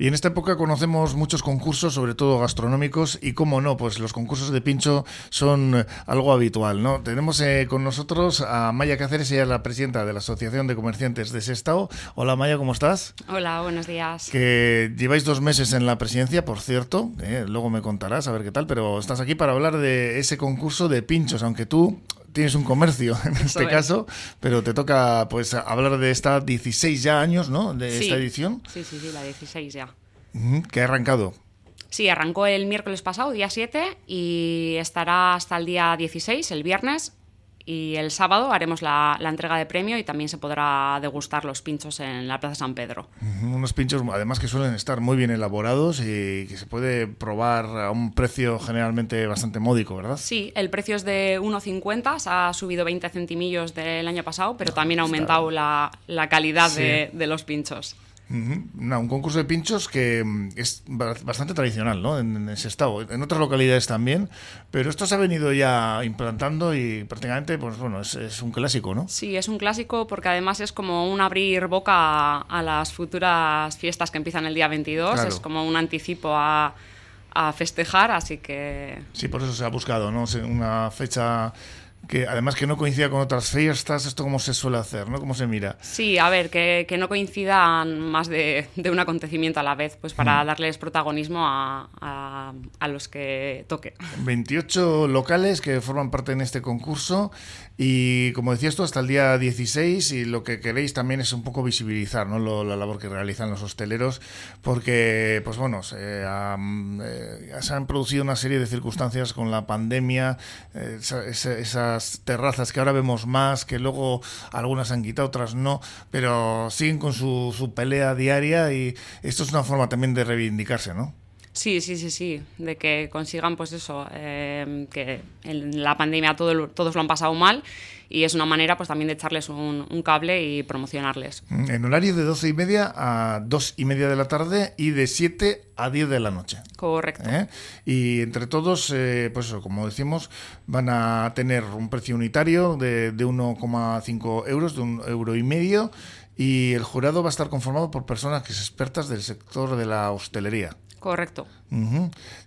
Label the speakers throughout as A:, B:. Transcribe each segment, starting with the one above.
A: Y en esta época conocemos muchos concursos, sobre todo gastronómicos, y cómo no, pues los concursos de pincho son eh, algo habitual, ¿no? Tenemos eh, con nosotros a Maya Cáceres, ella es la presidenta de la Asociación de Comerciantes de Sestao. Hola Maya, ¿cómo estás?
B: Hola, buenos días.
A: Que lleváis dos meses en la presidencia, por cierto, eh, luego me contarás a ver qué tal, pero estás aquí para hablar de ese concurso de pinchos, aunque tú tienes un comercio en este caso, pero te toca pues hablar de esta 16 ya años, ¿no? De esta edición.
B: Sí, sí, sí, la 16 ya.
A: que ha arrancado.
B: Sí, arrancó el miércoles pasado, día 7, y estará hasta el día 16, el viernes, y el sábado haremos la, entrega de premio y también se podrá degustar los pinchos en la Plaza San Pedro.
A: Unos pinchos además que suelen estar muy bien elaborados y que se puede probar a un precio generalmente bastante módico, ¿verdad?
B: Sí, el precio es de 1,50, se ha subido 20 centimillos del año pasado, pero también ha aumentado la, calidad de, de los pinchos
A: un concurso de pinchos que mm, es bastante tradicional ¿no? en, ese estado, en otras localidades también, pero esto se ha venido ya implantando y prácticamente pues, bueno, es, un clásico, ¿no?
B: Sí, es un clásico porque además es como un abrir boca a, las futuras fiestas que empiezan el día 22, es como un anticipo a, a festejar, así que...
A: Sí, por eso se ha buscado ¿no? una fecha que además que no coincida con otras fiestas, esto cómo se suele hacer, ¿no? ¿Cómo se mira?
B: Sí, a ver, que, que no coincidan más de, de, un acontecimiento a la vez, pues para mm. darles protagonismo a, a, a, los que toque.
A: 28 locales que forman parte en este concurso y como decías tú, hasta el día 16 y lo que queréis también es un poco visibilizar ¿no? la labor que realizan los hosteleros porque, pues bueno, se, eh, se han producido una serie de circunstancias con la pandemia, eh, esa terrazas que ahora vemos más, que luego algunas han quitado, otras no, pero siguen con su, su pelea diaria y esto es una forma también de reivindicarse, ¿no?
B: Sí, sí, sí, sí, de que consigan pues eso, eh, que en la pandemia todo, todos lo han pasado mal y es una manera pues también de echarles un, cable y promocionarles.
A: Mm, en horario de 12 y media a 2 y media de la tarde y de 7 a 10 de la noche.
B: Correcto.
A: ¿Eh? Y entre todos, eh, pues eso, como decimos, van a tener un precio unitario de, de 1,5 euros, de un euro y medio y el jurado va a estar conformado por personas que son expertas del sector de la hostelería.
B: Correcto.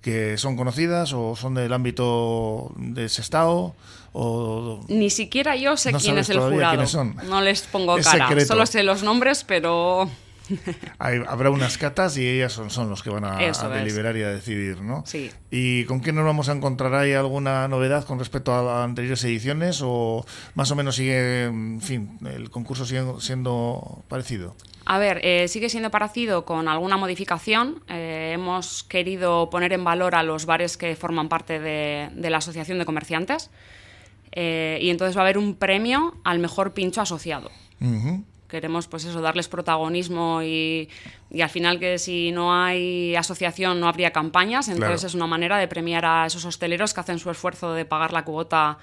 A: ¿Que son conocidas o son del ámbito de ese estado? O...
B: Ni siquiera yo sé quién es el jurado. No les pongo cara. Solo sé los nombres, pero
A: habrá unas catas y ellas son, son los que van a, deliberar y a decidir, ¿no?
B: Sí.
A: ¿Y con qué nos vamos a encontrar? ¿Hay alguna novedad con respecto a anteriores ediciones o más o menos sigue, en fin, el concurso sigue siendo parecido?
B: A ver, eh, sigue siendo parecido con alguna modificación. Eh, hemos querido poner en valor a los bares que forman parte de, la Asociación de Comerciantes eh, y entonces va a haber un premio al mejor pincho asociado queremos pues eso, darles protagonismo y, al final que si no hay asociación no habría campañas, entonces es una manera de premiar a esos hosteleros que hacen su esfuerzo de pagar la cuota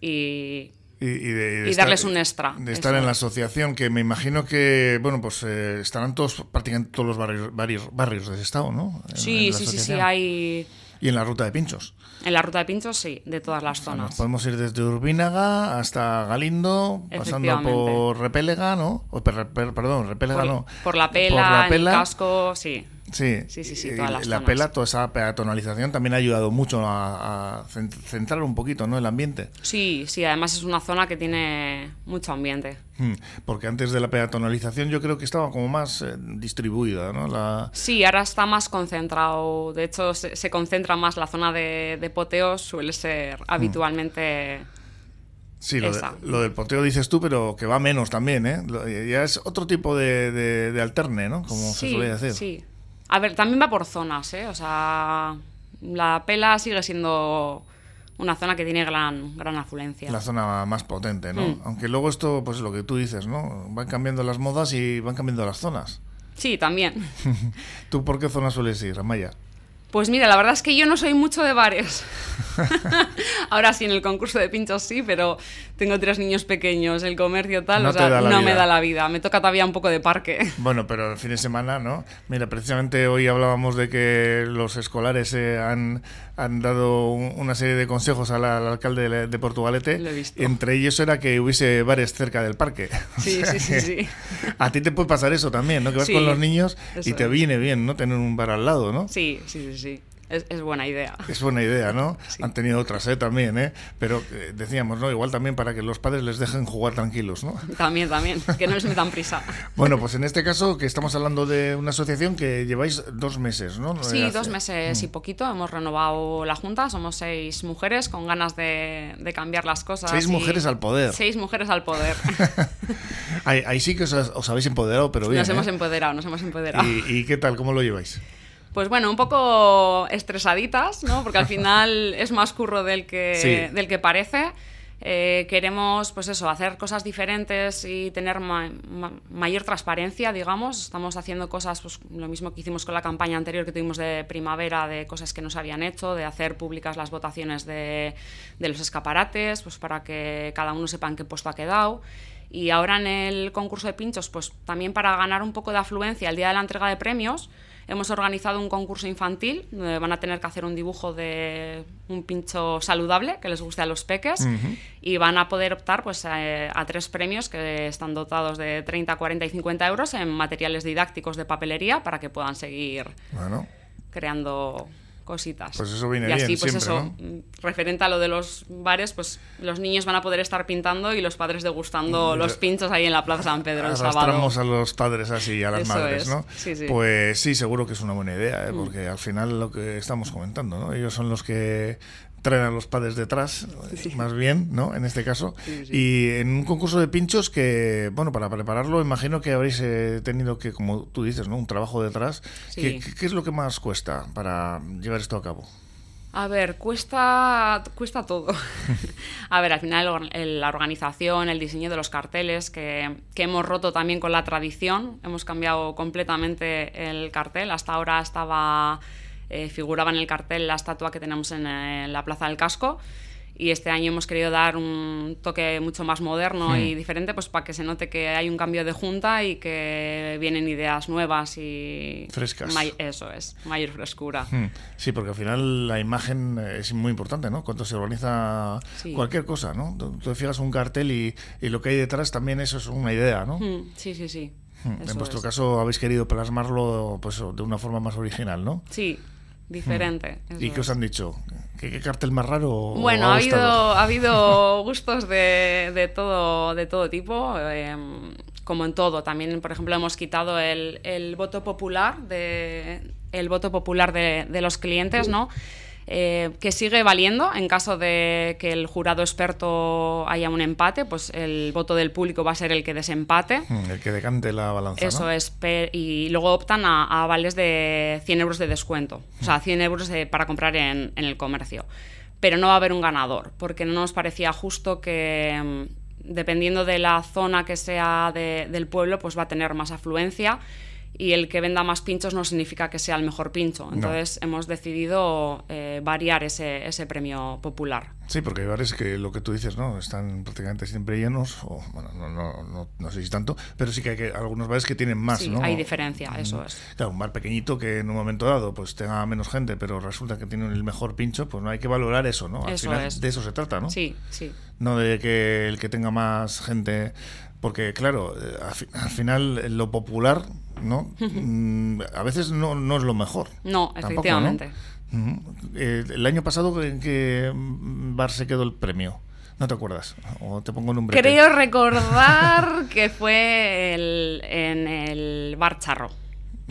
B: y, y, darles un extra.
A: De estar en la asociación, que me imagino que, bueno, pues eh, estarán todos, prácticamente todos los barrios, barrios, barrios de ese estado, ¿no?
B: sí, sí, sí, sí, hay...
A: Y en la ruta de pinchos.
B: En la ruta de pinchos, sí, de todas las zonas.
A: podemos ir desde Urbínaga hasta Galindo, pasando por Repélega, ¿no? perdón, Repélega no.
B: Por la Pela, por la el Casco, sí.
A: Sí,
B: sí, sí,
A: la pela, toda esa peatonalización también ha ayudado mucho a, centrar un poquito ¿no? el ambiente.
B: Sí, sí, además es una zona que tiene mucho ambiente.
A: Hmm, porque antes de la peatonalización yo creo que estaba como más eh, distribuida, ¿no? La...
B: Sí, ahora está más concentrado. De hecho, se, concentra más la zona de, de poteo, suele ser hmm. habitualmente...
A: Sí, lo, del poteo dices tú, pero que va menos también, ¿eh? Ya es otro tipo de, de, alterne, ¿no? Como se suele decir.
B: Sí, a ver, también va por zonas, ¿eh? O sea, la pela sigue siendo una zona que tiene gran, gran afluencia.
A: La zona más potente, ¿no? Mm. Aunque luego esto, pues lo que tú dices, ¿no? Van cambiando las modas y van cambiando las zonas.
B: Sí, también.
A: ¿Tú por qué zona sueles ir, Amaya?
B: Pues mira, la verdad es que yo no soy mucho de bares. Ahora sí, en el concurso de pinchos sí, pero tengo tres niños pequeños, el comercio tal,
A: No
B: o sea, no
A: vida.
B: me da la vida. Me toca todavía un poco de parque.
A: Bueno, pero el fin de semana, ¿no? Mira, precisamente hoy hablábamos de que los escolares eh, han, han dado un- una serie de consejos al, al alcalde de, de Portugalete.
B: Lo he visto.
A: Entre ellos era que hubiese bares cerca del parque. O
B: Sí,
A: sea
B: sí, sí, sí.
A: A ti te puede pasar eso también, ¿no? Que vas
B: Sí,
A: con los niños y te viene bien, ¿no? Tener un bar al lado, ¿no?
B: Sí, sí, sí, sí. Es, es buena idea.
A: Es buena idea, ¿no?
B: Sí.
A: Han tenido otras, ¿eh? También, ¿eh? Pero eh, decíamos, ¿no? Igual también para que los padres les dejen jugar tranquilos, ¿no?
B: También, también, que no les metan prisa.
A: Bueno, pues en este caso que estamos hablando de una asociación que lleváis dos meses, ¿no?
B: Sí,
A: Eh,
B: dos meses y poquito. Hemos renovado la junta. Somos seis mujeres con ganas de, de cambiar las cosas.
A: Seis
B: y-
A: mujeres al poder.
B: Seis mujeres al poder.
A: Ahí, ahí sí que os, os habéis empoderado, pero bien.
B: nos hemos
A: ¿eh?
B: empoderado, nos hemos empoderado.
A: ¿Y, y qué tal? ¿Cómo lo lleváis?
B: Pues bueno, un poco estresaditas, ¿no? Porque al final es más curro del que,
A: Sí.
B: del que parece. Eh, queremos, pues eso, hacer cosas diferentes y tener ma- ma- mayor transparencia, digamos. Estamos haciendo cosas, pues lo mismo que hicimos con la campaña anterior que tuvimos de primavera, de cosas que no se habían hecho, de hacer públicas las votaciones de, de los escaparates, pues para que cada uno sepa en qué puesto ha quedado. Y ahora en el concurso de pinchos, pues también para ganar un poco de afluencia el día de la entrega de premios, hemos organizado un concurso infantil donde van a tener que hacer un dibujo de un pincho saludable que les guste a los peques y van a poder optar pues, a, a tres premios que están dotados de 30, 40 y 50 euros en materiales didácticos de papelería para que puedan seguir
A: Bueno,
B: creando cositas.
A: Pues eso viene
B: y así,
A: bien
B: pues
A: siempre,
B: eso, mm, referente a lo de los bares, pues los niños van a poder estar pintando y los padres degustando
A: Mm,
B: los pinchos ahí en la Plaza San Pedro el sábado.
A: arrastramos a los padres así, a las
B: Eso
A: madres,
B: es.
A: ¿no?
B: Sí, sí.
A: Pues sí, seguro que es una buena idea, ¿eh?
B: Mm.
A: porque al final lo que estamos comentando, ¿no? Ellos son los que traen a los padres detrás, más bien, ¿no? En este caso.
B: Sí, sí.
A: Y en un concurso de pinchos que, bueno, para prepararlo, imagino que habréis eh, tenido que, como tú dices, ¿no? Un trabajo detrás. ¿Qué, qué- es lo que más cuesta para llevar esto a cabo?
B: A ver, cuesta, cuesta todo. a ver, al final el- la organización, el diseño de los carteles, que, que hemos roto también con la tradición, hemos cambiado completamente el cartel. Hasta ahora estaba, eh, figuraba en el cartel la estatua que tenemos en, eh, la Plaza del Casco. Y este año hemos querido dar un toque mucho más moderno y diferente, pues para que se note que hay un cambio de junta y que vienen ideas nuevas y
A: Frescas.
B: eso es, mayor frescura.
A: Hmm, Sí, porque al final la imagen es muy importante, ¿no? Cuando se organiza
B: Sí.
A: cualquier cosa, ¿no? Tú tú te fijas un cartel y, y lo que hay detrás también eso es una idea, ¿no?
B: Mm, Sí, sí, sí.
A: Hmm,
B: Eso
A: En vuestro
B: es.
A: caso habéis querido plasmarlo pues, de una forma más original, ¿no?
B: Sí, diferente.
A: Hmm. ¿Y qué os han dicho? ¿Qué, qué cartel más raro?
B: Bueno, ha habido, ha habido gustos de, de todo, de todo tipo, eh, como en todo. También, por ejemplo, hemos quitado el, el voto popular de el voto popular de, de los clientes, ¿no? Eh, que sigue valiendo en caso de que el jurado experto haya un empate, pues el voto del público va a ser el que desempate.
A: Hmm, El que decante la balanza,
B: Eso
A: ¿no?
B: es, y luego optan a, a vales de 100 euros de descuento, o sea, 100 euros de- para comprar en, en el comercio. Pero no va a haber un ganador, porque no nos parecía justo que, mm, dependiendo de la zona que sea de- del pueblo, pues va a tener más afluencia y el que venda más pinchos no significa que sea el mejor pincho. Entonces hemos decidido eh, variar ese, ese premio popular.
A: Sí, porque hay bares que lo que tú dices, ¿no? Están prácticamente siempre llenos, o bueno, no, no, no, no sé si tanto, pero sí que hay que- algunos bares que tienen más,
B: sí,
A: ¿no?
B: hay diferencia, eso es.
A: Claro, un bar pequeñito que en un momento dado pues tenga menos gente, pero resulta que tiene el mejor pincho, pues no hay que valorar eso, ¿no? Al
B: Eso
A: final
B: es.
A: de eso se trata, ¿no?
B: Sí, sí.
A: No de que el que tenga más gente, porque claro, eh, al final eh, lo popular, ¿no? Mm, a veces no, no es lo mejor.
B: No, efectivamente.
A: Ujú. Eh, el año pasado en mm, bar se quedó el premio. ¿No te acuerdas? O te pongo un nombre.
B: Creo recordar que fue el- en el bar Charro.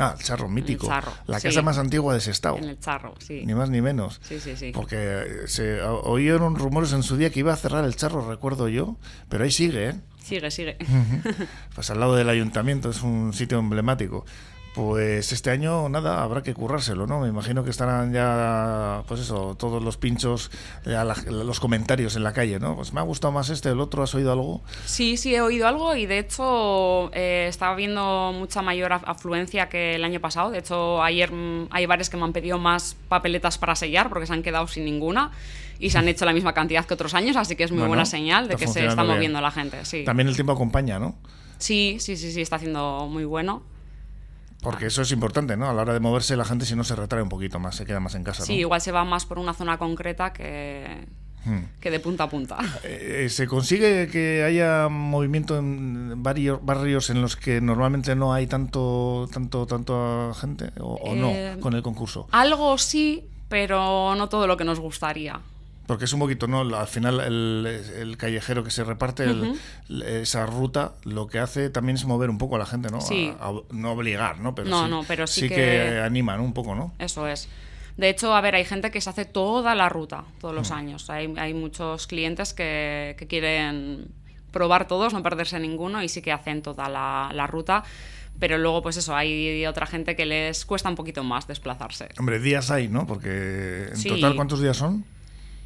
A: Ah, el charro mítico.
B: Charro,
A: la
B: sí.
A: casa más antigua de Sestao.
B: En el Charro, sí.
A: Ni más ni menos.
B: Sí, sí, sí.
A: Porque se oyeron rumores en su día que iba a cerrar el charro, recuerdo yo, pero ahí sigue, ¿eh?
B: Sigue, sigue.
A: Pues al lado del ayuntamiento, es un sitio emblemático. Pues este año nada, habrá que currárselo, ¿no? Me imagino que estarán ya, pues eso, todos los pinchos, los comentarios en la calle, ¿no? Pues me ha gustado más este, el otro, ¿has oído algo?
B: Sí, sí, he oído algo y de hecho eh, estaba viendo mucha mayor afluencia que el año pasado. De hecho, ayer mm, hay bares que me han pedido más papeletas para sellar porque se han quedado sin ninguna y se han hecho la misma cantidad que otros años, así que es muy buena señal de que se está moviendo la gente. Sí.
A: También el tiempo acompaña, ¿no?
B: Sí, sí, sí, sí, está haciendo muy bueno.
A: Porque eso es importante, ¿no? A la hora de moverse la gente si no se retrae un poquito más, se queda más en casa.
B: Sí, igual se va más por una zona concreta que, hmm. que de punta a punta.
A: Eh, ¿Se consigue que haya movimiento en varios barrios en los que normalmente no hay tanto, tanto, tanto gente o, no eh, con el concurso?
B: Algo sí, pero no todo lo que nos gustaría.
A: Porque es un poquito, ¿no? Al final el, callejero que se reparte esa ruta lo que hace también es mover un poco a la gente, ¿no? no obligar, ¿no?
B: Pero no, sí, no, pero
A: sí, que... animan un poco, ¿no?
B: Eso es. De hecho, a ver, hay gente que se hace toda la ruta, todos los mm. años. Hay, hay, muchos clientes que, que, quieren probar todos, no perderse ninguno y sí que hacen toda la, la ruta pero luego pues eso, hay otra gente que les cuesta un poquito más desplazarse.
A: Hombre, días hay, ¿no? Porque en total, ¿cuántos días son?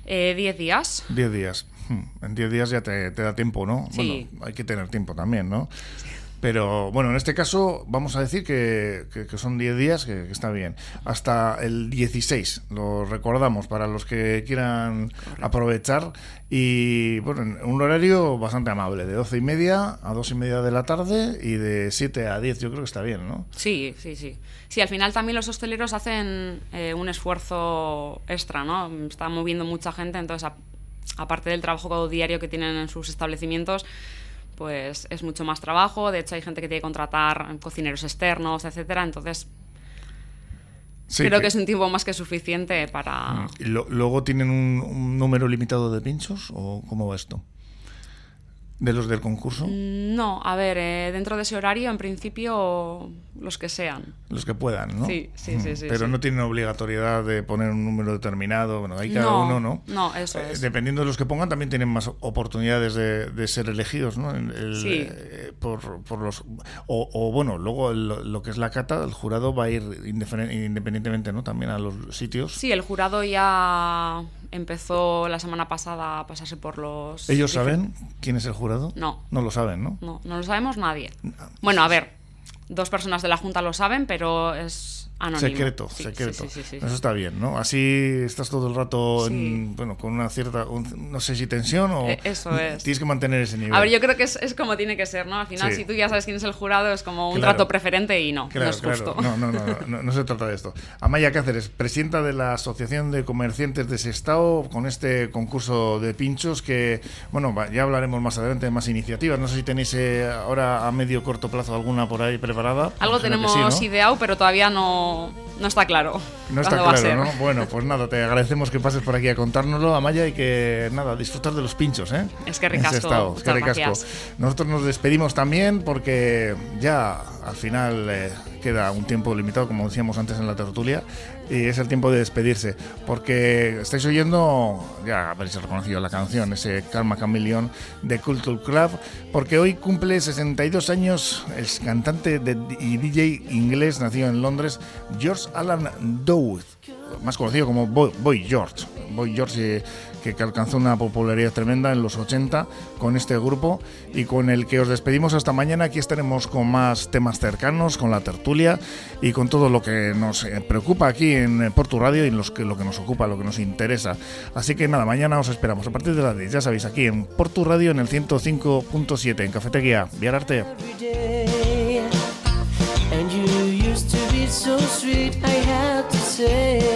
B: Eh, diez días.
A: Diez días. Hmm, en diez días ya te, te da tiempo, ¿no? Bueno, hay que tener tiempo también, ¿no? Pero bueno, en este caso vamos a decir que, son 10 días, que, está bien. Hasta el 16, lo recordamos para los que quieran aprovechar. Y bueno, un horario bastante amable, de 12 y media a 2 y media de la tarde y de 7 a 10, yo creo que está bien, ¿no?
B: Sí, sí, sí. Sí, al final también los hosteleros hacen eh, un esfuerzo extra, ¿no? Está moviendo mucha gente, entonces aparte del trabajo diario que tienen en sus establecimientos, pues es mucho más trabajo. De hecho, hay gente que tiene que contratar cocineros externos, etcétera. Entonces, creo que... es un tiempo más que suficiente para.
A: Mm. ¿Y luego tienen un, un, número limitado de pinchos o cómo va esto? ¿De los del concurso?
B: Mm, no, a ver, eh, dentro de ese horario, en principio, los que sean.
A: Los que puedan, ¿no?
B: Sí, sí, sí. sí
A: Pero no tienen obligatoriedad de poner un número determinado, bueno, hay cada uno, ¿no?
B: No, eso eh, es.
A: Dependiendo de los que pongan, también tienen más oportunidades de, ser elegidos, ¿no? sí. Eh, por, por, los, o, bueno, luego lo que es la cata, el jurado va a ir independientemente, ¿no? También a los sitios.
B: Sí, el jurado ya empezó la semana pasada a pasarse por los...
A: ¿Ellos saben quién es el jurado?
B: No.
A: No lo saben, ¿no?
B: No, no lo sabemos nadie. Bueno, a ver, dos personas de la Junta lo saben, pero es
A: Secreto, secreto. Eso está bien, ¿no? Así estás todo el rato, bueno, con una cierta, no sé si tensión o...
B: E, eso es.
A: Tienes que mantener ese nivel.
B: A ver, yo creo que es, es como tiene que ser, ¿no? Al final, si tú ya sabes quién es el jurado, es como un trato preferente y no, no es justo.
A: No, no, no, no, no, se trata de esto. Amaya Cáceres, presidenta de la Asociación de Comerciantes de Sestao, con este concurso de pinchos que, bueno, ya hablaremos más adelante de más iniciativas. No sé si tenéis eh, ahora a medio corto plazo alguna por ahí preparada.
B: Algo tenemos ideado, pero todavía no no, está claro.
A: No está claro, ¿no? Bueno, pues nada, te agradecemos que pases por aquí a contárnoslo, Amaya, y que nada, disfrutar de los pinchos, ¿eh?
B: Es que ricasco. Es que ricasco.
A: Nosotros nos despedimos también porque ya al final eh, queda un tiempo limitado, como decíamos antes en la tertulia, y es el tiempo de despedirse, porque estáis oyendo, ya habréis reconocido la canción, ese Karma Chameleon de Culture Club, porque hoy cumple 62 años el cantante y DJ inglés nacido en Londres, George Alan Dowd, más conocido como Boy, George. Boy George, eh, que, que alcanzó una popularidad tremenda en los 80 con este grupo y con el que os despedimos hasta mañana. Aquí estaremos con más temas cercanos, con la tertulia y con todo lo que nos eh, preocupa aquí en eh, Portu Radio y en los que, lo que nos ocupa, lo que nos interesa. Así que nada, mañana os esperamos a partir de las 10, ya sabéis, aquí en Portu Radio en el 105.7 en Cafetería Viararte. so sweet I had to say